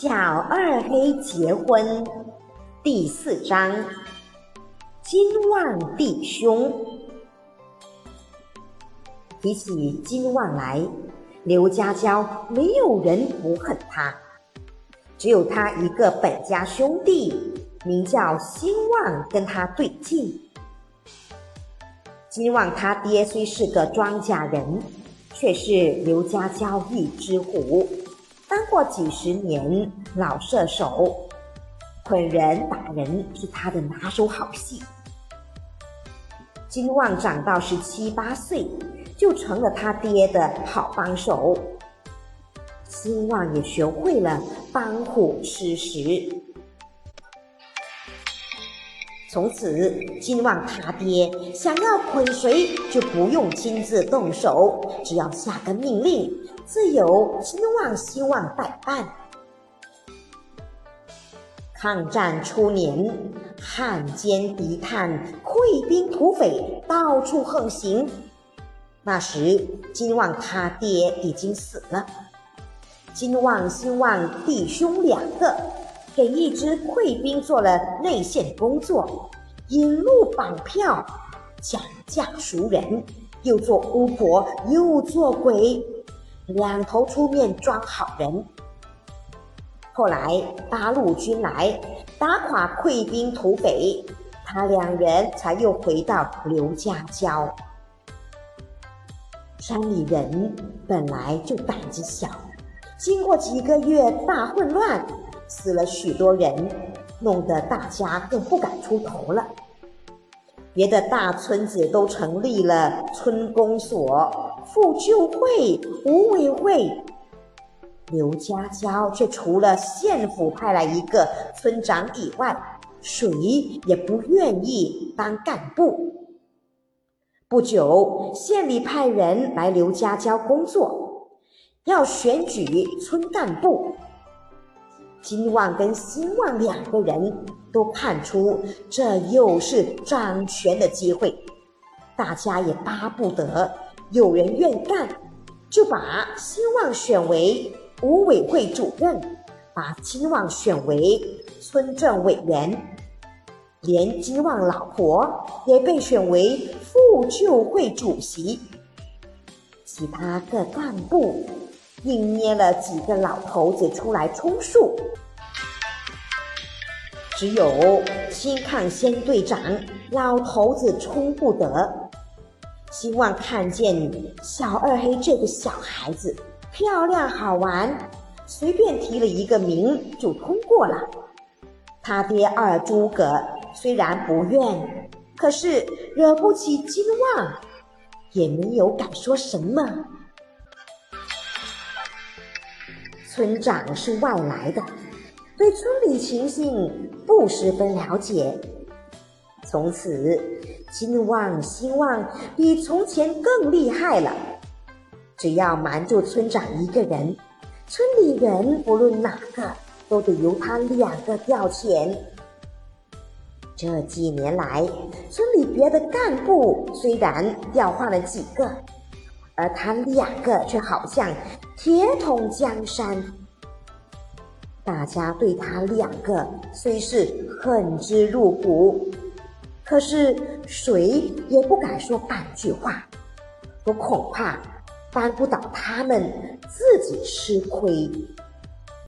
小二黑结婚第四章：金旺弟兄。提起金旺来，刘家娇没有人不恨他，只有他一个本家兄弟，名叫兴旺，跟他对劲。金旺他爹虽是个庄稼人，却是刘家娇一只虎。当过几十年老射手，捆人打人是他的拿手好戏。金旺长到十七八岁，就成了他爹的好帮手。金旺也学会了帮虎吃食。从此，金旺他爹想要捆谁，就不用亲自动手，只要下个命令，自有金旺、希望代办。抗战初年，汉奸敌探、溃兵土匪到处横行。那时，金旺他爹已经死了，金旺、希望弟兄两个。给一支溃兵做了内线工作，引路绑票，讲价赎人，又做巫婆又做鬼，两头出面装好人。后来八路军来打垮溃兵土匪，他两人才又回到刘家郊。山里人本来就胆子小，经过几个月大混乱。死了许多人，弄得大家更不敢出头了。别的大村子都成立了村公所、妇救会、五委会，刘家娇却除了县府派来一个村长以外，谁也不愿意当干部。不久，县里派人来刘家娇工作，要选举村干部。金旺跟兴旺两个人都看出这又是掌权的机会，大家也巴不得有人愿干，就把兴旺选为五委会主任，把金旺选为村政委员，连金旺老婆也被选为妇救会主席，其他各干部。硬捏了几个老头子出来充数，只有新抗先队长老头子充不得。希望看见小二黑这个小孩子漂亮好玩，随便提了一个名就通过了。他爹二诸葛虽然不愿，可是惹不起金旺，也没有敢说什么。村长是外来的，对村里情形不十分了解。从此，金旺、兴旺比从前更厉害了。只要瞒住村长一个人，村里人不论哪个都得由他两个调遣。这几年来，村里别的干部虽然调换了几个。而他两个却好像铁桶江山，大家对他两个虽是恨之入骨，可是谁也不敢说半句话，我恐怕扳不倒他们，自己吃亏。